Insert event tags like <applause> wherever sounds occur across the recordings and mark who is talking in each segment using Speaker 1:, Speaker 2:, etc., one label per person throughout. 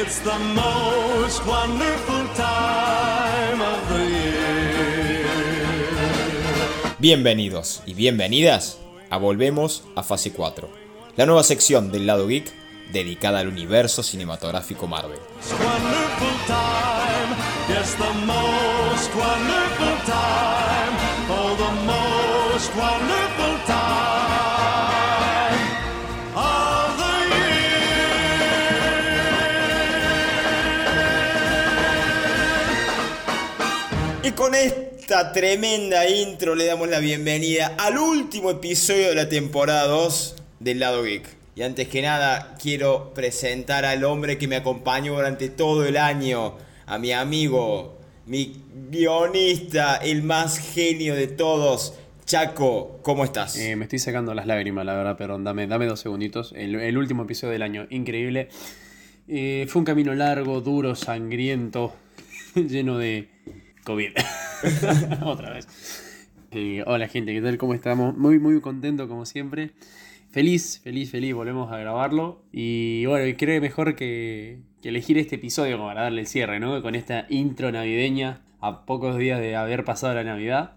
Speaker 1: It's the most wonderful time of the year.
Speaker 2: Bienvenidos y bienvenidas a Volvemos a Fase 4, la nueva sección del lado geek dedicada al universo cinematográfico Marvel.
Speaker 1: It's wonderful time. Yes, the most wonderful time. Oh, the most wonderful
Speaker 2: con esta tremenda intro le damos la bienvenida al último episodio de la temporada 2 del lado geek. Y antes que nada quiero presentar al hombre que me acompañó durante todo el año, a mi amigo, mi guionista, el más genio de todos, Chaco, ¿cómo estás?
Speaker 3: Eh, me estoy sacando las lágrimas, la verdad, perdón, dame, dame dos segunditos. El, último episodio del año, increíble. Eh, fue un camino largo, duro, sangriento, <laughs> lleno de COVID. <laughs> Otra vez. Eh, hola gente, ¿qué tal? ¿Cómo estamos? Muy, muy contento como siempre. Feliz, feliz, feliz, volvemos a grabarlo. Y bueno, creo que mejor que, que elegir este episodio para darle el cierre, ¿no? Con esta intro navideña a pocos días de haber pasado la Navidad.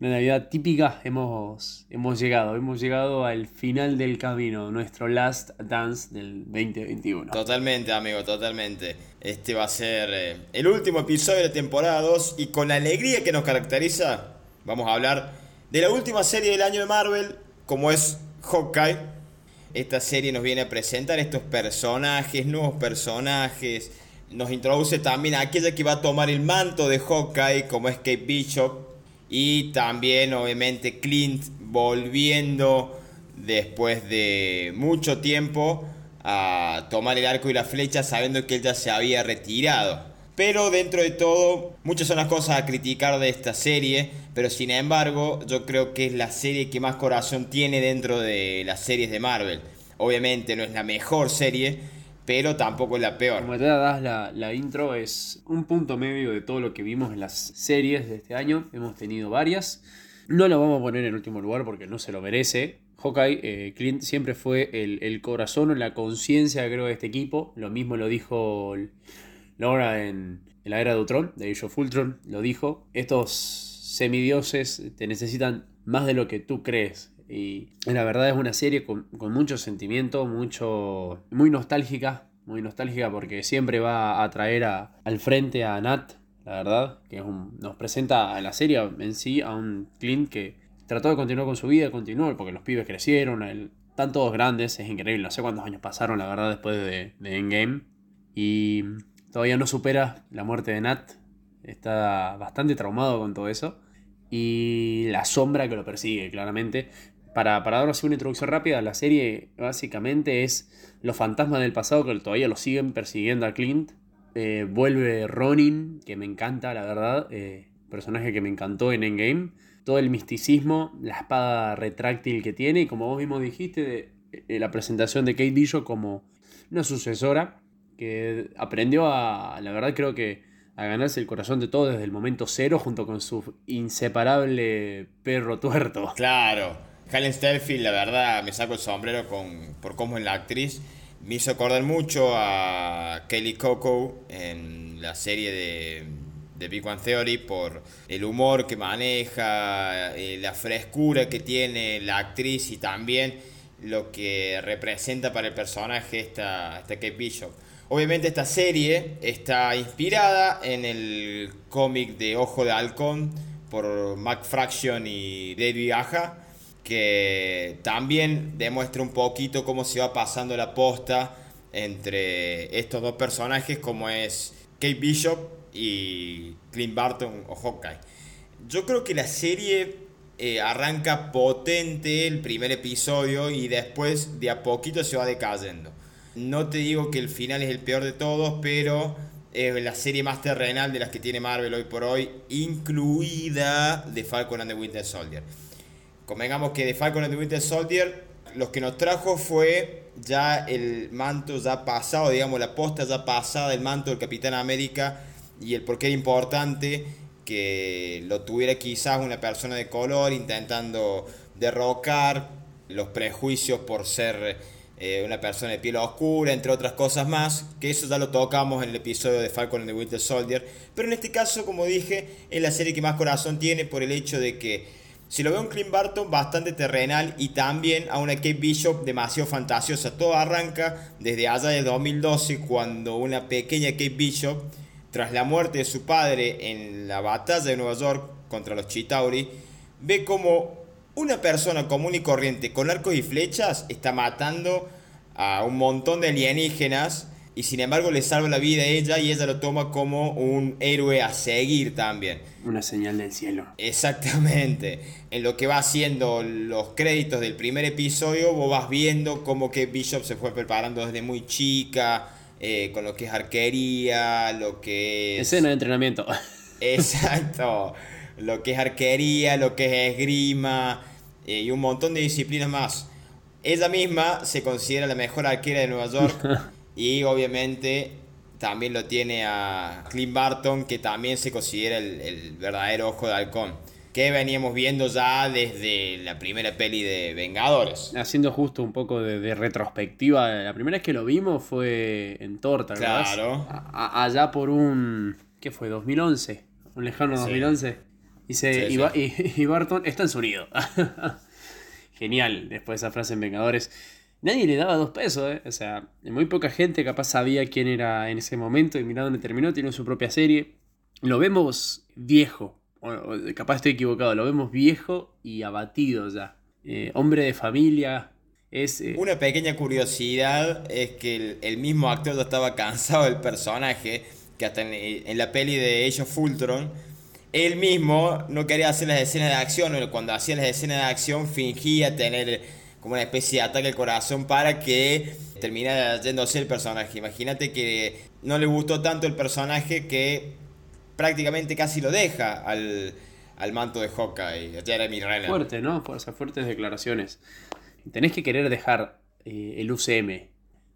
Speaker 3: Una Navidad típica, hemos, hemos llegado, hemos llegado al final del camino, nuestro last dance del 2021.
Speaker 2: Totalmente, amigo, totalmente. Este va a ser eh, el último episodio de la temporada 2 y con la alegría que nos caracteriza, vamos a hablar de la última serie del año de Marvel, como es Hawkeye. Esta serie nos viene a presentar estos personajes, nuevos personajes. Nos introduce también a aquella que va a tomar el manto de Hawkeye, como es Kate Bishop. Y también, obviamente, Clint volviendo después de mucho tiempo a tomar el arco y la flecha sabiendo que él ya se había retirado. Pero dentro de todo, muchas son las cosas a criticar de esta serie, pero sin embargo, yo creo que es la serie que más corazón tiene dentro de las series de Marvel. Obviamente no es la mejor serie, pero tampoco es la peor.
Speaker 3: Como te das la, intro, es un punto medio de todo lo que vimos en las series de este año. Hemos tenido varias. No lo vamos a poner en último lugar porque no se lo merece. Hawkeye, eh, Clint siempre fue el, el corazón o la conciencia, creo, de este equipo. Lo mismo lo dijo Laura en, en la era de Ultron, de Age of Ultron, lo dijo. Estos semidioses te necesitan más de lo que tú crees. Y la verdad es una serie con, mucho sentimiento, mucho, muy nostálgica, muy nostálgica porque siempre va a traer al frente a Nat, la verdad, que nos presenta a la serie en sí a un Clint que trató de continuar con su vida, continuó porque los pibes crecieron, están todos grandes, es increíble, no sé cuántos años pasaron, la verdad, después de, de Endgame. Y todavía no supera la muerte de Nat, está bastante traumado con todo eso. Y la sombra que lo persigue, claramente. Para, para dar así una introducción rápida, la serie básicamente es los fantasmas del pasado que todavía lo siguen persiguiendo a Clint. Eh, vuelve Ronin, que me encanta, la verdad. eh, personaje que me encantó en Endgame. Todo el misticismo, la espada retráctil que tiene. Y como vos mismo dijiste, eh, la presentación de Kate Bishop como una sucesora que aprendió a, la verdad creo que a ganarse el corazón de todos desde el momento cero junto con su inseparable perro tuerto.
Speaker 2: Claro, Helen Stellfield, la verdad, me saco el sombrero con, por cómo es la actriz. Me hizo acordar mucho a Kelly Coco en la serie de, de Big One Theory por el humor que maneja, eh, la frescura que tiene la actriz y también lo que representa para el personaje esta, esta Kate Bishop. Obviamente esta serie está inspirada en el cómic de Ojo de Halcón por Mac Fraction y David Aja, que también demuestra un poquito cómo se va pasando la posta entre estos dos personajes como es Kate Bishop y Clint Barton o Hawkeye. Yo creo que la serie eh, arranca potente el primer episodio y después de a poquito se va decayendo. No te digo que el final es el peor de todos, pero es la serie más terrenal de las que tiene Marvel hoy por hoy, incluida The Falcon and the Winter Soldier. Convengamos que The Falcon and the Winter Soldier lo que nos trajo fue ya el manto ya pasado, digamos la posta ya pasada del manto del Capitán América y el por qué era importante que lo tuviera quizás una persona de color intentando derrocar los prejuicios por ser eh, una persona de piel oscura, entre otras cosas más, que eso ya lo tocamos en el episodio de Falcon and the Winter Soldier, pero en este caso, como dije, es la serie que más corazón tiene por el hecho de que si lo veo un Clint Barton bastante terrenal y también a una Kate Bishop demasiado fantasiosa. Todo arranca desde allá de 2012 cuando una pequeña Kate Bishop, tras la muerte de su padre en la batalla de Nueva York contra los Chitauri, ve como una persona común y corriente con arcos y flechas está matando a un montón de alienígenas y sin embargo le salva la vida a ella y ella lo toma como un héroe a seguir también.
Speaker 3: Una señal del cielo.
Speaker 2: Exactamente. En lo que va haciendo los créditos del primer episodio, vos vas viendo cómo que Bishop se fue preparando desde muy chica, eh, con lo que es arquería, lo que es...
Speaker 3: Escena de entrenamiento. <laughs>
Speaker 2: Exacto. lo que es arquería, lo que es esgrima eh, y un montón de disciplinas más. Ella misma se considera la mejor arquera de Nueva York <laughs> y obviamente también lo tiene a Clint Barton, que también se considera el, verdadero ojo de halcón. Que veníamos viendo ya desde la primera peli de Vengadores.
Speaker 3: Haciendo justo un poco de, retrospectiva, la primera vez que lo vimos fue en Torta, ¿verdad?
Speaker 2: Claro.
Speaker 3: allá por un. ¿Qué fue? ¿2011? Un lejano 2011. Y, se, <laughs> y, Barton está en su nido. <laughs> Genial, después de esa frase en Vengadores nadie le daba dos pesos, ¿eh? O sea, muy poca gente capaz sabía quién era en ese momento y mirá dónde terminó, tiene su propia serie. Lo vemos viejo, capaz estoy equivocado, lo vemos viejo y abatido ya. Eh, hombre de familia, es, eh,
Speaker 2: Una pequeña curiosidad es que el, mismo actor ya estaba cansado del personaje, que hasta en, la peli de Age of Ultron, él mismo no quería hacer las escenas de acción, cuando hacía las escenas de acción fingía tener como una especie de ataque al corazón para que terminara yéndose el personaje. Imagínate que no le gustó tanto el personaje que prácticamente casi lo deja al, manto de Hawkeye, Jeremy Renner.
Speaker 3: Fuerte, ¿no? Fuerza, fuertes declaraciones. Tenés que querer dejar eh, el UCM,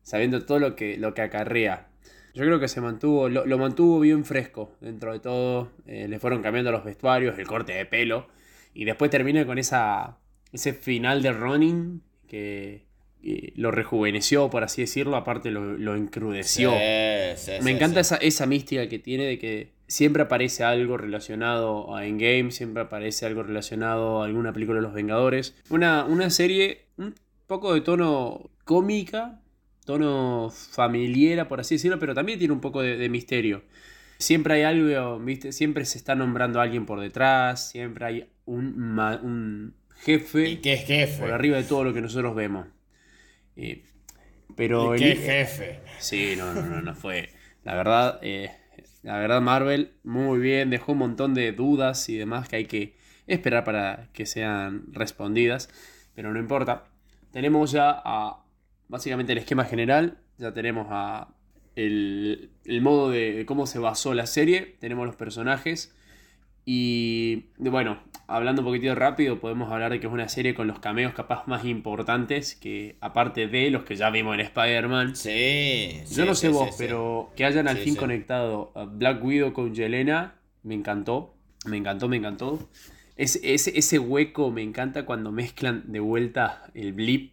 Speaker 3: sabiendo todo lo que, lo que acarrea. Yo creo que se mantuvo, lo, mantuvo bien fresco dentro de todo. Eh, le fueron cambiando los vestuarios, el corte de pelo. Y después termina con esa ese final de Ronin que lo rejuveneció, por así decirlo, aparte lo, encrudeció. Me encanta esa, esa mística que tiene de que siempre aparece algo relacionado a Endgame, siempre aparece algo relacionado a alguna película de los Vengadores. Una, una serie un poco de tono cómica, tono familiar, por así decirlo, pero también tiene un poco de, misterio. Siempre hay algo, ¿viste? siempre se está nombrando a alguien por detrás, siempre hay un, un jefe.
Speaker 2: ¿Y qué es jefe?
Speaker 3: Por arriba de todo lo que nosotros vemos. Eh, pero
Speaker 2: ¿Y qué jefe?
Speaker 3: Sí, no, no, no, no fue. La verdad, eh, la verdad, Marvel, muy bien, dejó un montón de dudas y demás que hay que esperar para que sean respondidas. Pero no importa. Tenemos ya a, básicamente el esquema general. Ya tenemos a el, el modo de cómo se basó la serie. Tenemos los personajes. Y bueno, hablando un poquitito rápido, podemos hablar de que es una serie con los cameos capaz más importantes que aparte de los que ya vimos en Spider-Man.
Speaker 2: Sí.
Speaker 3: Yo no sé vos, pero que hayan al fin conectado a Black Widow con Yelena, me encantó. Me encantó, me encantó. Ese, ese, hueco me encanta cuando mezclan de vuelta el blip.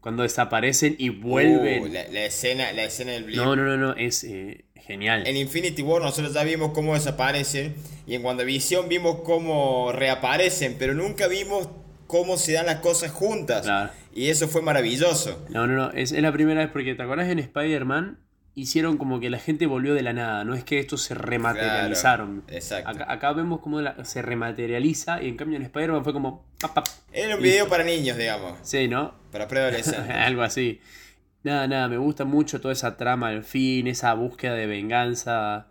Speaker 3: Cuando desaparecen y vuelven.
Speaker 2: Uh, la, escena, la escena del blip.
Speaker 3: No, no, no, no. Es, eh, Genial.
Speaker 2: En Infinity War nosotros ya vimos cómo desaparecen y en WandaVision vimos cómo reaparecen, pero nunca vimos cómo se dan las cosas juntas. Y eso fue maravilloso.
Speaker 3: No, no, no, es, la primera vez porque te acuerdas en Spider-Man hicieron como que la gente volvió de la nada, no es que estos se rematerializaron.
Speaker 2: exacto.
Speaker 3: Acá, vemos cómo se rematerializa y en cambio en Spider-Man fue como...
Speaker 2: Era un video para niños, digamos.
Speaker 3: Sí, ¿no?
Speaker 2: Para preadolescentes. <laughs>
Speaker 3: Algo así. Nada, nada, me gusta mucho toda esa trama al fin, esa búsqueda de venganza.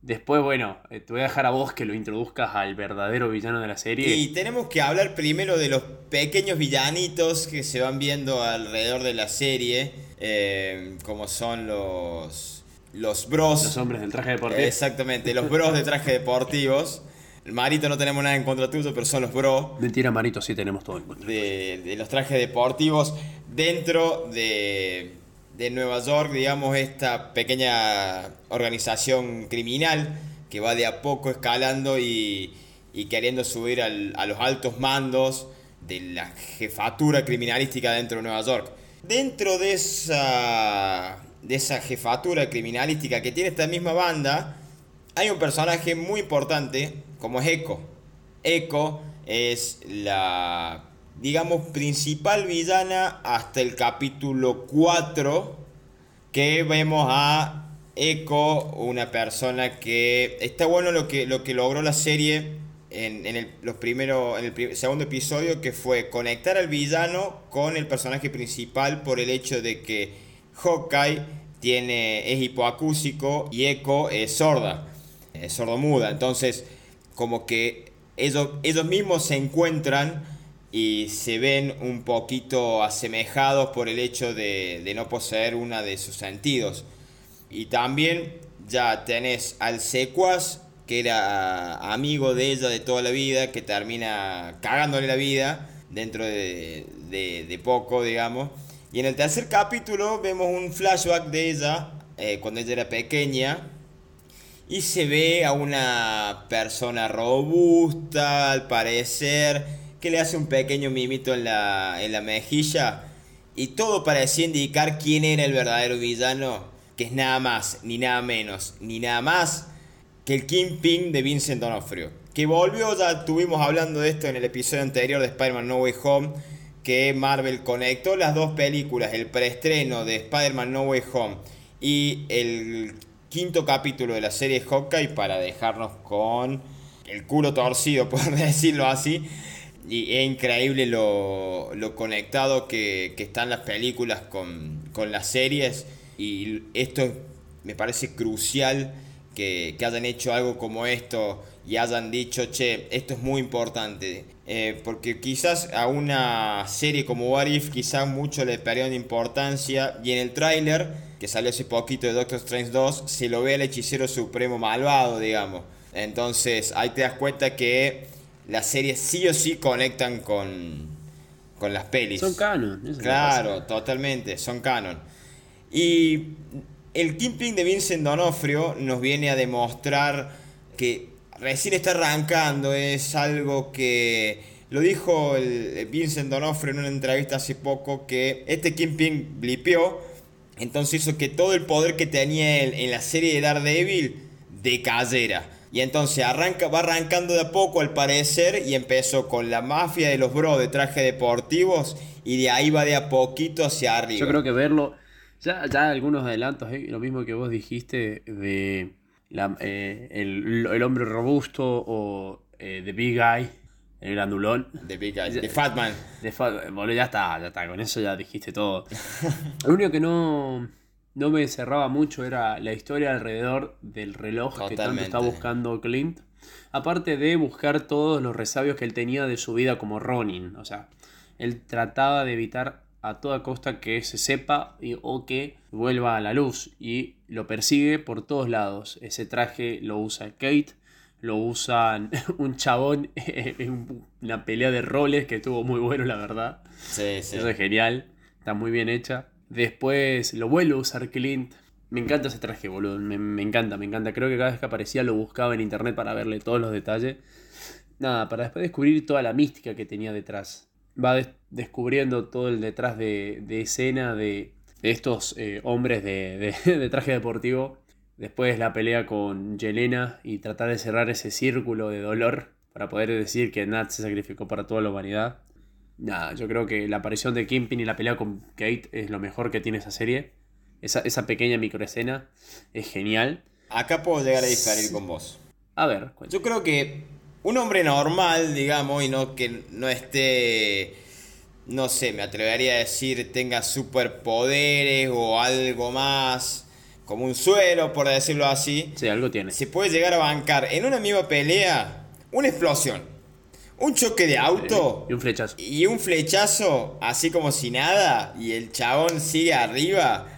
Speaker 3: Después, bueno, eh, te voy a dejar a vos que lo introduzcas al verdadero villano de la serie.
Speaker 2: Y tenemos que hablar primero de los pequeños villanitos que se van viendo alrededor de la serie, eh, como son los, los bros.
Speaker 3: Los hombres del traje deportivo.
Speaker 2: Exactamente, los bros de traje deportivos. <laughs> Marito no tenemos nada en contra tuyo, pero son los bros.
Speaker 3: Mentira, Marito, sí tenemos todo en contra.
Speaker 2: De, de los trajes deportivos dentro de, Nueva York, digamos, esta pequeña organización criminal que va de a poco escalando y, queriendo subir a los altos mandos de la jefatura criminalística dentro de Nueva York. Dentro de esa, de esa jefatura criminalística que tiene esta misma banda, hay un personaje muy importante como es Echo. Echo es la, digamos, principal villana hasta el capítulo 4 que vemos a Echo, una persona que está bueno lo que, lo que logró la serie en, el, los en el segundo episodio, que fue conectar al villano con el personaje principal por el hecho de que Hawkeye tiene, es hipoacúsico y Echo es sorda, es sordomuda. Entonces, como que ellos, ellos mismos se encuentran y se ven un poquito asemejados por el hecho de, no poseer una de sus sentidos. Y también ya tenés al secuaz que era amigo de ella de toda la vida, que termina cagándole la vida dentro de, de, poco, digamos. Y en el tercer capítulo vemos un flashback de ella eh, cuando ella era pequeña. Y se ve a una persona robusta, al parecer, que le hace un pequeño mimito en la, en la mejilla. Y todo parecía indicar quién era el verdadero villano, que es nada más, ni nada menos, ni nada más que el Kingpin de Vincent D'Onofrio. Que volvió, ya estuvimos hablando de esto en el episodio anterior de Spider-Man No Way Home, que Marvel conectó las dos películas, el preestreno de Spider-Man No Way Home y el quinto capítulo de la serie Hawkeye para dejarnos con el culo torcido, <laughs> por decirlo así. Y es increíble lo, conectado que, están las películas con, con las series. Y esto me parece crucial que, hayan hecho algo como esto y hayan dicho, che, esto es muy importante. Eh, porque quizás a una serie como What If, quizás mucho le perdieron importancia. Y en el tráiler, que salió hace poquito de Doctor Strange 2, se lo ve al hechicero supremo malvado, digamos. Entonces ahí te das cuenta que las series sí o sí conectan con, con las pelis.
Speaker 3: Son canon.
Speaker 2: claro, totalmente, son canon. Y el Kingpin de Vincent Donofrio nos viene a demostrar que recién está arrancando, es algo que lo dijo el Vincent Donofrio en una entrevista hace poco, que este Kingpin blipeó, entonces hizo que todo el poder que tenía él en la serie de Daredevil decayera. Y entonces arranca, va arrancando de a poco al parecer y empezó con la mafia de los bros de traje deportivos y de ahí va de a poquito hacia arriba.
Speaker 3: Yo creo que verlo ya, ya algunos adelantos, ¿eh? lo mismo que vos dijiste de eh, el, hombre robusto o eh, The Big Guy, el grandulón.
Speaker 2: The Big Guy, <laughs> The Fat Man.
Speaker 3: bueno, ya está, ya está, con eso ya dijiste todo. <laughs> lo único que no, no me cerraba mucho era la historia alrededor del reloj que tanto está buscando Clint. Aparte de buscar todos los resabios que él tenía de su vida como Ronin. O sea, él trataba de evitar a toda costa que se sepa o que vuelva a la luz y lo persigue por todos lados. Ese traje lo usa Kate, lo usa <laughs> un chabón <laughs> en una pelea de roles que estuvo muy bueno, la verdad.
Speaker 2: Sí, sí.
Speaker 3: Eso es genial, está muy bien hecha. Después lo vuelve a usar Clint. Me encanta ese traje, boludo. Me, me, encanta, me encanta. Creo que cada vez que aparecía lo buscaba en internet para verle todos los detalles. Nada, para después descubrir toda la mística que tenía detrás va descubriendo todo el detrás de, escena de, estos eh, hombres de, <laughs> traje deportivo. Después la pelea con Yelena y tratar de cerrar ese círculo de dolor para poder decir que Nat se sacrificó para toda la humanidad. Nada, yo creo que la aparición de Kimpin y la pelea con Kate es lo mejor que tiene esa serie. Esa, esa pequeña microescena es genial.
Speaker 2: Acá puedo llegar a diferir con vos.
Speaker 3: A ver,
Speaker 2: Yo creo que un hombre normal, digamos, y no que no esté, no sé, me atrevería a decir tenga superpoderes o algo más, como un suelo, por decirlo así.
Speaker 3: Sí, algo tiene.
Speaker 2: Se puede llegar a bancar en una misma pelea una explosión, un choque de auto
Speaker 3: y un flechazo.
Speaker 2: Y un flechazo, así como si nada, y el chabón sigue arriba.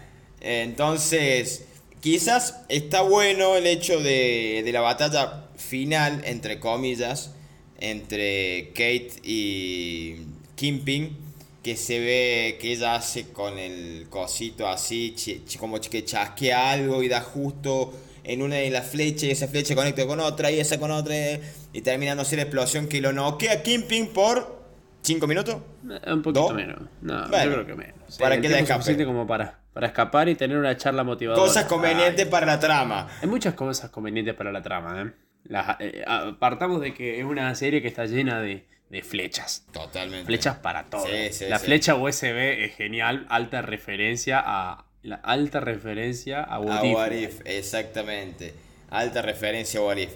Speaker 2: Entonces, quizás está bueno el hecho de, de la batalla final, entre comillas, entre Kate y Kimping, que se ve que ella hace con el cosito así, como que chasquea algo y da justo en una de las flechas y esa flecha conecta con otra y esa con otra y termina no ser la explosión que lo noquea Kimping por ¿Cinco minutos?
Speaker 3: Eh, Un poquito
Speaker 2: ¿Dos?
Speaker 3: menos. No,
Speaker 2: Bueno,
Speaker 3: yo creo que menos. Sí,
Speaker 2: para que la escape.
Speaker 3: como para, para escapar y tener una charla motivadora.
Speaker 2: Cosas convenientes para la trama.
Speaker 3: Hay muchas cosas convenientes para la trama, ¿eh? Las- eh, apartamos de que es una serie que está llena de, de flechas.
Speaker 2: Totalmente.
Speaker 3: Flechas para todo.
Speaker 2: Sí, sí,
Speaker 3: la
Speaker 2: sí.
Speaker 3: flecha USB es genial, alta referencia a. La alta referencia a What
Speaker 2: A
Speaker 3: If.
Speaker 2: What If, exactamente. Alta referencia a What If.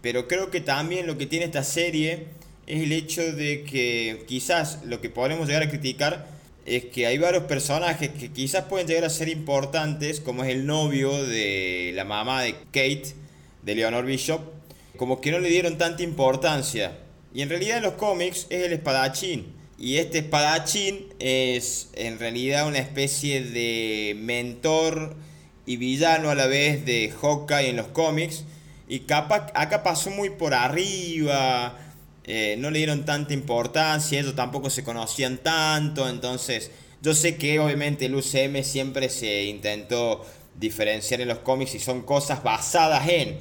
Speaker 2: Pero creo que también lo que tiene esta serie es el hecho de que quizás lo que podemos llegar a criticar es que hay varios personajes que quizás pueden llegar a ser importantes, como es el novio de la mamá de Kate, de Leonor Bishop, como que no le dieron tanta importancia. Y en realidad en los cómics es el espadachín. Y este espadachín es en realidad una especie de mentor y villano a la vez de Hawkeye en los cómics. Y capaz, acá pasó muy por arriba, eh, no le dieron tanta importancia, ellos tampoco se conocían tanto, entonces yo sé que obviamente el UCM siempre se intentó diferenciar en los cómics y son cosas basadas en,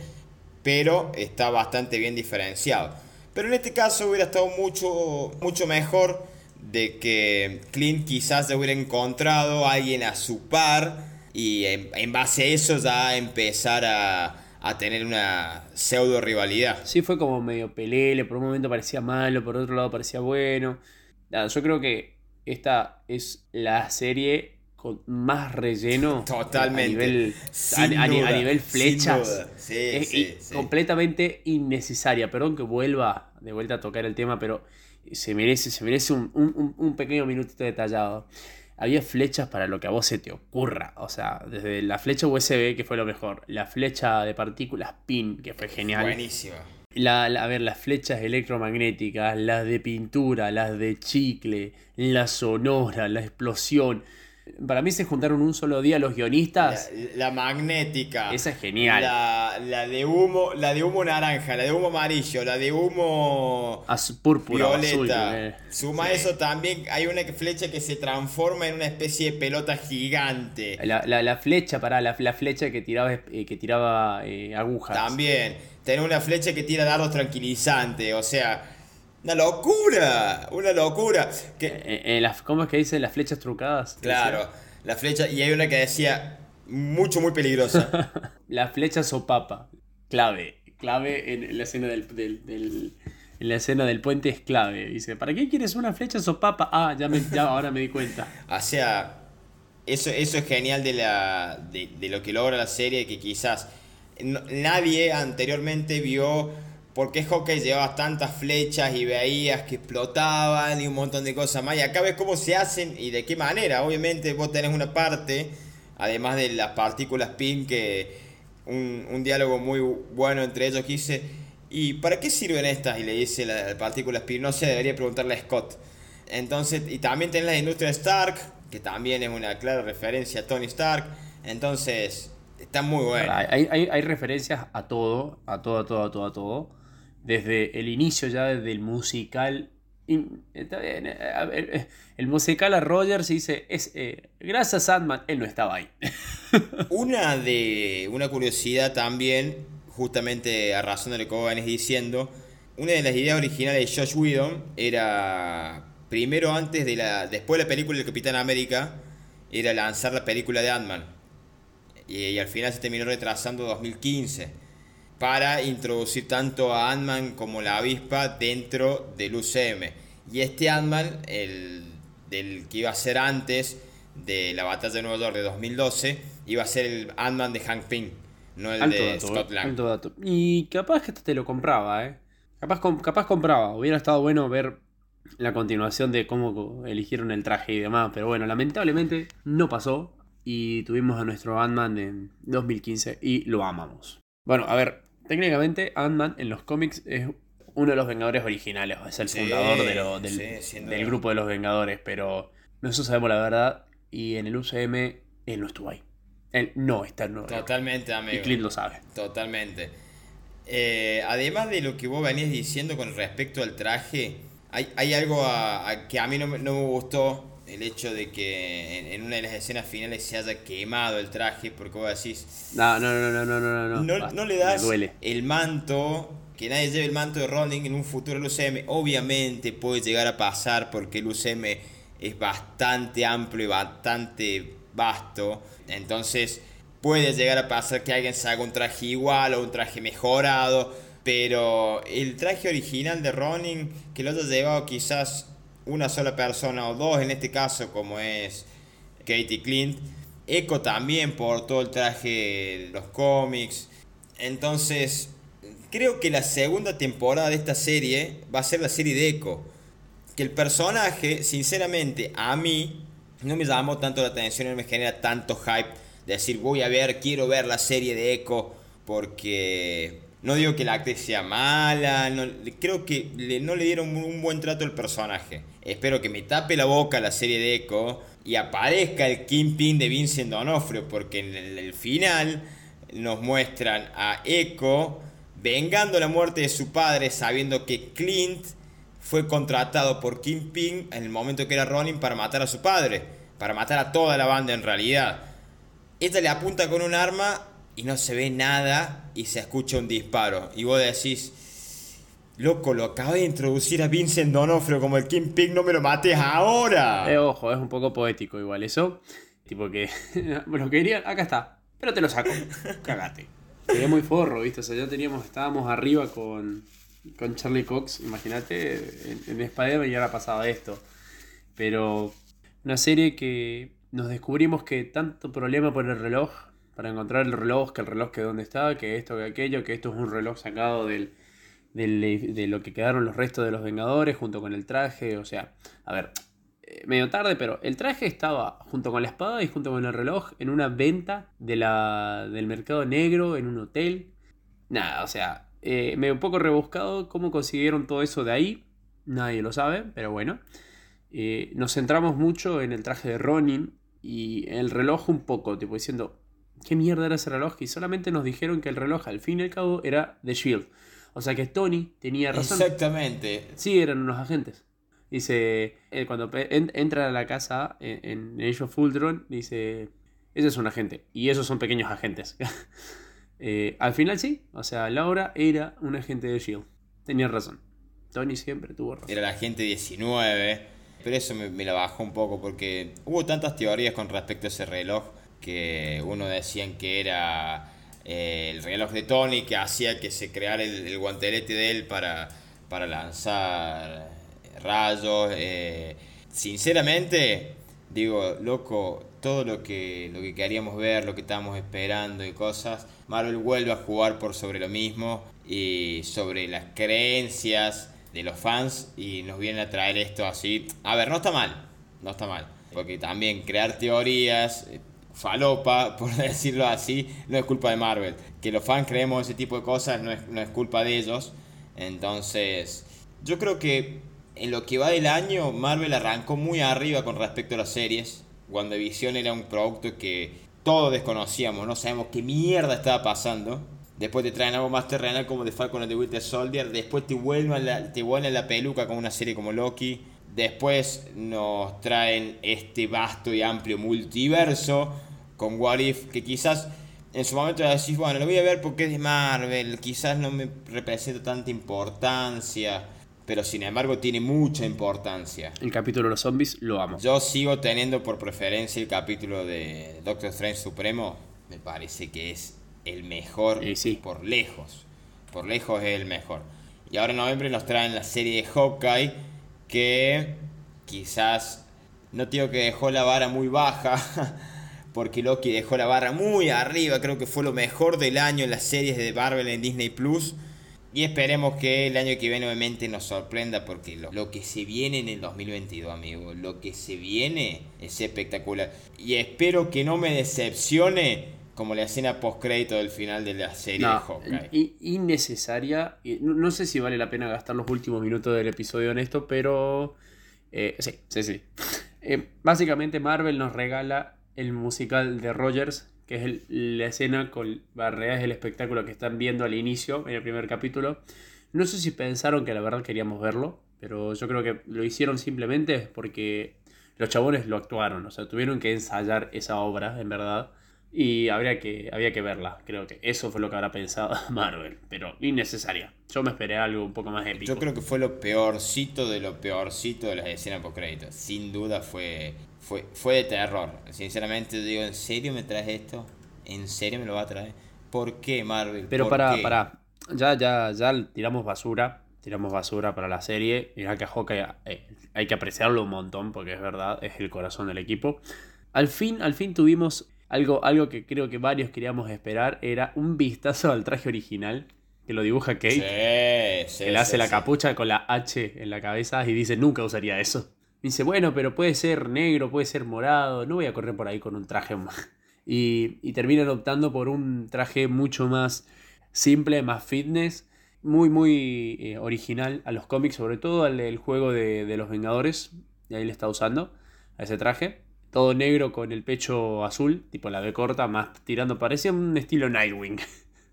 Speaker 2: pero está bastante bien diferenciado. Pero en este caso hubiera estado mucho, mucho mejor de que Clint quizás hubiera encontrado a alguien a su par y en, base a eso ya empezar a, a tener una pseudo rivalidad.
Speaker 3: Sí, fue como medio pelele, por un momento parecía malo, por otro lado parecía bueno. Yo creo que esta es la serie con más relleno
Speaker 2: Totalmente.
Speaker 3: a nivel, a, a flechas.
Speaker 2: Sí,
Speaker 3: Es
Speaker 2: sí,
Speaker 3: i-
Speaker 2: sí.
Speaker 3: completamente innecesaria. Perdón que vuelva de vuelta a tocar el tema, pero se merece, se merece un, un- un- un pequeño minutito detallado. Había flechas para lo que a vos se te ocurra. O sea, desde la flecha USB, que fue lo mejor, la flecha de partículas PIN, que fue genial.
Speaker 2: Buenísima.
Speaker 3: La, la- a ver, las flechas electromagnéticas, las de pintura, las de chicle, la sonora, la explosión. Para mí se juntaron un solo día los guionistas.
Speaker 2: La, la magnética.
Speaker 3: Esa es genial.
Speaker 2: La, la de humo, la de humo naranja, la de humo amarillo, la de humo
Speaker 3: Az- púrpura, azul.
Speaker 2: violeta.
Speaker 3: eh.
Speaker 2: Suma
Speaker 3: Sí.
Speaker 2: eso también, hay una flecha que se transforma en una especie de pelota gigante.
Speaker 3: La, la- flecha, para la, la flecha que tiraba, eh, que tiraba eh, agujas.
Speaker 2: También, tener una flecha que tira dardos tranquilizantes, o sea, una locura, una locura. Que,
Speaker 3: Eh, eh, las- ¿Cómo es que dice las flechas trucadas?
Speaker 2: claro, la flecha, y hay una que decía, mucho, muy peligrosa. <laughs>
Speaker 3: La flecha sopapa. Clave. Clave en la escena del, del- del- en la escena del puente es clave. Dice, ¿para qué quieres una flecha sopapa? Ah, ya, me, ya ahora me di cuenta. <laughs>
Speaker 2: O sea, eso, eso es genial de, la, de, de lo que logra la serie, que quizás no- nadie anteriormente vio por qué Hawkeye llevaba tantas flechas y veías que explotaban y un montón de cosas más. Y acá ves cómo se hacen y de qué manera. Obviamente vos tenés una parte, además de las partículas PIN, que un, un diálogo muy bueno entre ellos que dice, ¿y para qué sirven estas? Y le dice las partículas PIN, no sé, debería preguntarle a Scott. Entonces, y también tenés la industria Stark, que también es una clara referencia a Tony Stark. Entonces, está muy bueno.
Speaker 3: Hay, hay- hay referencias a todo, a todo, a todo, a todo, a todo. Desde el inicio ya del musical. in- está bien, eh, eh, el musical a Rogers dice, es, eh, gracias Sandman, él no estaba ahí. <laughs>
Speaker 2: Una de una curiosidad también, justamente a razón de lo que vos venís diciendo, una de las ideas originales de Josh Whedon era primero antes de la después de la película del Capitán América era lanzar la película de Ant-Man. Y, y al final se terminó retrasando 2015 para introducir tanto a Ant-Man como la avispa dentro del UCM. Y este Ant-Man, el del que iba a ser antes de la batalla de Nueva York de 2012, iba a ser el Ant-Man de Hank Pym, no el
Speaker 3: Alto
Speaker 2: de
Speaker 3: dato,
Speaker 2: Scott
Speaker 3: eh,
Speaker 2: Lang.
Speaker 3: alto dato. Y capaz que esto te lo compraba, ¿eh? Capaz, capaz compraba. Hubiera estado bueno ver la continuación de cómo eligieron el traje y demás. Pero bueno, lamentablemente no pasó. Y tuvimos a nuestro Ant-Man en 2015 y lo amamos. Bueno, a ver, técnicamente Ant-Man en los cómics es uno de los Vengadores originales. Es el
Speaker 2: Sí,
Speaker 3: fundador de lo- del,
Speaker 2: sí,
Speaker 3: grupo de los Vengadores. Pero nosotros sabemos la verdad. Y en el UCM él no estuvo ahí. Él no está en Nueva York.
Speaker 2: Totalmente,
Speaker 3: Y
Speaker 2: amigo.
Speaker 3: Clint lo sabe.
Speaker 2: Totalmente. Eh, además de lo que vos venías diciendo con respecto al traje, hay, hay algo a- a que a mí no me gustó, el hecho de que en, en una de las escenas finales se haya quemado el traje, porque vos decís,
Speaker 3: No, no, no, no, no, no, no.
Speaker 2: no, no le das
Speaker 3: duele.
Speaker 2: el manto que nadie lleve el manto de Ronin en un futuro del UCM. Obviamente puede llegar a pasar porque el UCM es bastante amplio y bastante vasto. Entonces puede llegar a pasar que alguien se haga un traje igual o un traje mejorado. Pero el traje original de Ronin, que lo haya llevado quizás una sola persona o dos en este caso, como es Katie Clint. Echo también por todo el traje los cómics. Entonces, creo que la segunda temporada de esta serie va a ser la serie de Echo. Que el personaje, sinceramente, a mí no me llamó tanto la atención, no me genera tanto hype de decir voy a ver, quiero ver la serie de Echo, porque no digo que la actriz sea mala, creo que no le dieron un buen trato al personaje. Espero que me tape la boca la serie de Echo y aparezca el Kingpin de Vincent D'Onofrio, porque en el, final nos muestran a Echo vengando la muerte de su padre, sabiendo que Clint fue contratado por Kingpin en el momento que era Ronin para matar a su padre, para matar a toda la banda en realidad. Esta le apunta con un arma y no se ve nada y se escucha un disparo. Y vos decís, loco, lo acabo de introducir a Vincent Donofrio como el Kingpin, no me lo mates ahora.
Speaker 3: Eh, ojo, es un poco poético igual eso. Tipo que <laughs> lo querían, acá está, pero te lo saco. <laughs> Cagate. Sería muy forro, ¿viste? O sea, ya teníamos, estábamos arriba con, con Charlie Cox, imagínate, en, en spider y ahora pasaba esto. Pero una serie que nos descubrimos que tanto problema por el reloj, para encontrar el reloj, que el reloj que dónde está, que esto, que aquello, que esto es un reloj sacado del, de lo que quedaron los restos de los Vengadores junto con el traje, o sea, a ver, eh, medio tarde, pero el traje estaba junto con la espada y junto con el reloj en una venta de la, del mercado negro en un hotel. Nada, o sea, eh, medio poco rebuscado cómo consiguieron todo eso de ahí, nadie lo sabe, pero bueno. Eh, nos centramos mucho en el traje de Ronin y el reloj un poco, tipo diciendo, ¿qué mierda era ese reloj? Y solamente nos dijeron que el reloj al fin y al cabo era de Shield. O sea que Tony tenía razón.
Speaker 2: Exactamente.
Speaker 3: Sí, eran unos agentes. Dice, eh, cuando entra a la casa en, Age of Ultron, dice, ese es un agente. Y esos son pequeños agentes. <laughs> Eh, al final sí, o sea, Laura era un agente de Shield. Tenía razón. Tony siempre tuvo razón.
Speaker 2: Era el agente 19 pero eso me, la bajó un poco porque hubo tantas teorías con respecto a ese reloj que uno decían que era eh, el reloj de Tony que hacía que se creara el, guantelete de él para, para lanzar rayos. Eh, sinceramente, digo, loco, todo lo que, lo que queríamos ver, lo que estábamos esperando y cosas, Marvel vuelve a jugar por sobre lo mismo y sobre las creencias de los fans y nos vienen a traer esto así. A ver, no está mal, no está mal. Porque también crear teorías, falopa, <laughs> por decirlo así, no es culpa de Marvel. Que los fans creemos ese tipo de cosas no es, no es culpa de ellos. Entonces, yo creo que en lo que va del año, Marvel arrancó muy arriba con respecto a las series. WandaVision era un producto que todos desconocíamos, no sabemos qué mierda estaba pasando. Después te traen algo más terrenal como The Falcon and the Winter Soldier. Después te vuelven, la, te vuelven la peluca con una serie como Loki. Después nos traen este vasto y amplio multiverso con What If, que quizás en su momento decís, bueno, lo voy a ver porque es de Marvel, quizás no me representa tanta importancia, pero sin embargo tiene mucha importancia.
Speaker 3: El capítulo de los zombies lo amo.
Speaker 2: Yo sigo teniendo por preferencia el capítulo de Doctor Strange Supremo, me parece que es el mejor por lejos. Por lejos es el mejor. Y ahora en noviembre nos traen la serie de Hawkeye que quizás no digo que dejó la vara muy baja <laughs> porque Loki dejó la barra muy arriba, creo que fue lo mejor del año en las series de Marvel en Disney Plus. Y esperemos que el año que viene obviamente nos sorprenda porque lo, lo, que se viene en el 2022, amigo, lo que se viene es espectacular. Y espero que no me decepcione como la escena post-crédito del final de la serie de Hawkeye.
Speaker 3: Innecesaria. No, sé si vale la pena gastar los últimos minutos del episodio en esto, pero. Eh, sí, sí, sí. <laughs> Eh, básicamente, Marvel nos regala el musical de Rogers, que es la escena con barreras del espectáculo que están viendo al inicio, en el primer capítulo. No sé si pensaron que la verdad queríamos verlo, pero yo creo que lo hicieron simplemente porque los chabones lo actuaron, o sea, tuvieron que ensayar esa obra, en verdad Y habría que, había que verla. Creo que eso fue lo que habrá pensado <laughs> Marvel. Pero innecesaria. Yo me esperé algo un poco más épico.
Speaker 2: Yo creo que fue lo peorcito de lo peorcito de las escenas post créditos. Sin duda fue, fue, fue de terror. Sinceramente digo, ¿en serio me traes esto? ¿En serio me lo va a traer? ¿Por qué Marvel?
Speaker 3: Pero
Speaker 2: ¿Por
Speaker 3: para,
Speaker 2: qué?
Speaker 3: para. Ya, ya, ya tiramos basura. Tiramos basura para la serie. Mirá que a Hawkeye eh, hay que apreciarlo un montón. Porque es verdad, es el corazón del equipo. Al fin, al fin tuvimos algo, algo que creo que varios queríamos esperar. Era un vistazo al traje original. Que lo dibuja Kate.
Speaker 2: Sí, sí,
Speaker 3: que le hace
Speaker 2: sí,
Speaker 3: la capucha con la H en la cabeza y dice, nunca usaría eso. Dice, bueno, pero puede ser negro, puede ser morado, no voy a correr por ahí con un traje. <laughs> Y, y terminan optando por un traje mucho más simple, más fitness, muy, muy eh, original a los cómics, sobre todo al juego de, de los Vengadores, y ahí le está usando a ese traje. Todo negro con el pecho azul, tipo la B corta, más tirando, parecía un estilo Nightwing.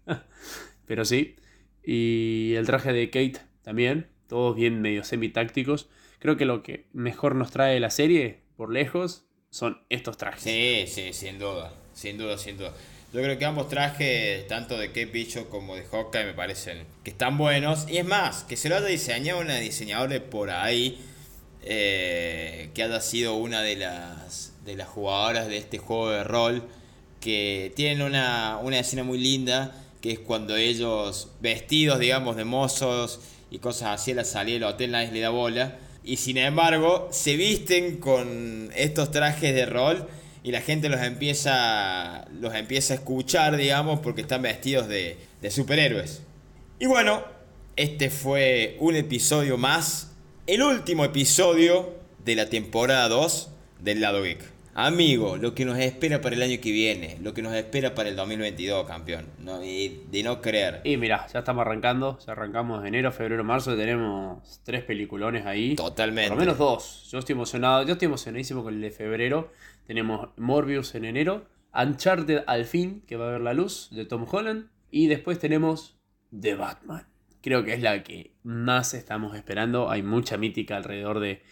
Speaker 3: <laughs> Pero sí. Y el traje de Kate también, todos bien medio semi-tácticos. Creo que lo que mejor nos trae la serie, por lejos, son estos trajes.
Speaker 2: Sí, sí, sin duda. Sin duda, sin duda. Yo creo que ambos trajes, tanto de Kate Bishop como de Hawkeye, me parecen que están buenos. Y es más, que se lo haya diseñado una diseñadora por ahí, eh, que haya sido una de las, de las jugadoras de este juego de rol, que tienen una, una escena muy linda, que es cuando ellos, vestidos, digamos, de mozos y cosas así, a la salida del hotel nadie le da bola. Y sin embargo, se visten con estos trajes de rol y la gente los empieza, los empieza a escuchar, digamos, porque están vestidos de, de superhéroes. Y bueno, este fue un episodio más, el último episodio de la temporada 2 del lado geek. Amigo, lo que nos espera para el año que viene, lo que nos espera para el 2022, campeón. No, y de no creer.
Speaker 3: Y mira, ya estamos arrancando, ya arrancamos enero, febrero, marzo, tenemos tres peliculones ahí.
Speaker 2: Totalmente.
Speaker 3: Por lo menos dos. Yo estoy emocionado, yo estoy emocionadísimo con el de febrero. Tenemos Morbius en enero, Uncharted al fin, que va a ver la luz, de Tom Holland. Y después tenemos The Batman. Creo que es la que más estamos esperando. Hay mucha mítica alrededor de,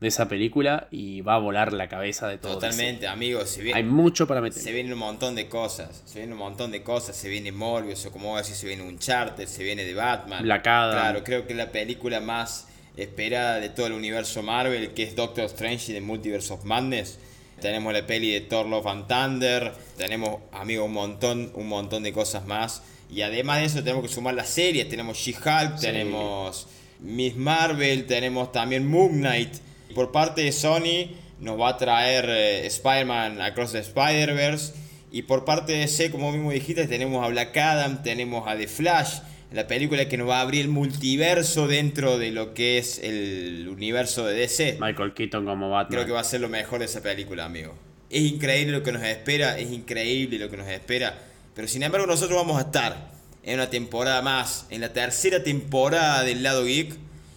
Speaker 3: de esa película y va a volar la cabeza de todos.
Speaker 2: Totalmente, amigo. Se viene,
Speaker 3: Hay mucho para meter.
Speaker 2: se vienen un montón de cosas. Se vienen un montón de cosas. Se viene Morbius, o como decís, se viene Uncharted, se viene The Batman.
Speaker 3: Black Adam.
Speaker 2: Claro, creo que es la película más esperada de todo el universo Marvel, que es Doctor Strange y The Multiverse of Madness. Tenemos la peli de Thor Love and Thunder. Tenemos, amigo, un montón, un montón de cosas más. Y además de eso tenemos que sumar las series. Tenemos She-Hulk,
Speaker 3: Sí.
Speaker 2: tenemos Miss Marvel, tenemos también Moon Knight. Por parte de Sony nos va a traer eh, Spider-Man Across the Spider-Verse. Y por parte de DC, como mismo dijiste, tenemos a Black Adam, tenemos a The Flash, la película que nos va a abrir el multiverso dentro de lo que es el universo de DC.
Speaker 3: Michael Keaton como Batman.
Speaker 2: Creo que va a ser lo mejor de esa película, amigo. Es increíble lo que nos espera, es increíble lo que nos espera. Pero sin embargo nosotros vamos a estar en una temporada más, en la tercera temporada del lado geek.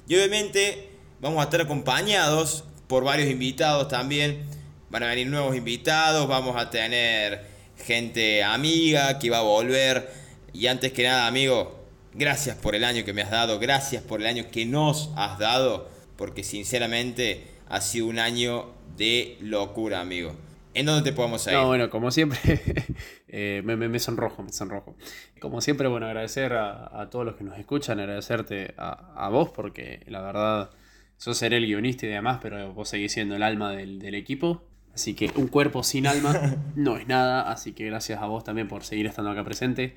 Speaker 2: Y obviamente vamos a estar acompañados por varios invitados también. Van a venir nuevos invitados, vamos a tener gente amiga que va a volver. Y antes que nada, amigo, gracias por el año que me has dado, gracias por el año que nos has dado, porque sinceramente ha sido un año de locura, amigo. ¿En dónde te podemos ir?
Speaker 3: No, bueno, como siempre, <laughs> eh, me, sonrojo, me sonrojo. Como siempre, bueno, agradecer a, a todos los que nos escuchan, agradecerte a, a, vos, porque la verdad, yo seré el guionista y demás, pero vos seguís siendo el alma del, del equipo. Así que un cuerpo sin alma <laughs> no es nada, así que gracias a vos también por seguir estando acá presente,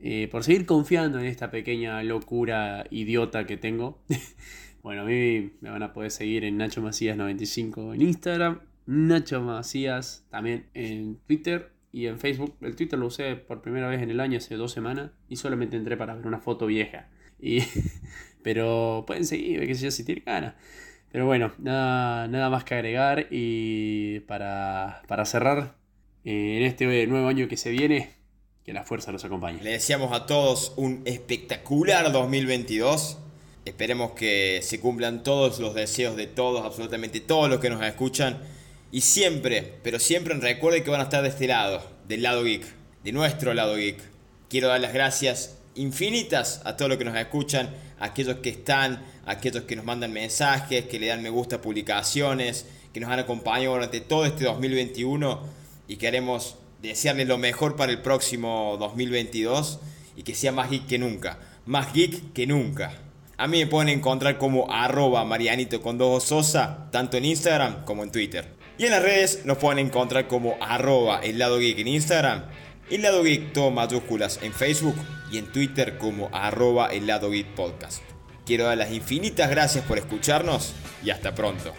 Speaker 3: eh, por seguir confiando en esta pequeña locura idiota que tengo. <laughs> bueno, a mí me van a poder seguir en Nacho Macías 95 en Instagram, Nacho Macías también en Twitter y en Facebook. El Twitter lo usé por primera vez en el año hace dos semanas y solamente entré para ver una foto vieja. Y, <laughs> pero pueden seguir, qué sé yo, si tienen ganas. Pero bueno, nada, nada más que agregar y para, para cerrar eh, en este nuevo año que se viene, que la fuerza los acompañe.
Speaker 2: Le deseamos a todos un espectacular 2022. Esperemos que se cumplan todos los deseos de todos, absolutamente todos los que nos escuchan. Y siempre, pero siempre recuerden que van a estar de este lado, del lado geek, de nuestro lado geek. Quiero dar las gracias infinitas a todos los que nos escuchan, aquellos que están, aquellos que nos mandan mensajes, que le dan me gusta a publicaciones, que nos han acompañado durante todo este 2021 y queremos desearles lo mejor para el próximo 2022 y que sea más geek que nunca. Más geek que nunca. A mí me pueden encontrar como arroba marianito con dos sosa, tanto en Instagram como en Twitter. Y en las redes nos pueden encontrar como arroba el lado geek en Instagram, el lado geek todo mayúsculas en Facebook y en Twitter como arroba el lado podcast. Quiero dar las infinitas gracias por escucharnos y hasta pronto.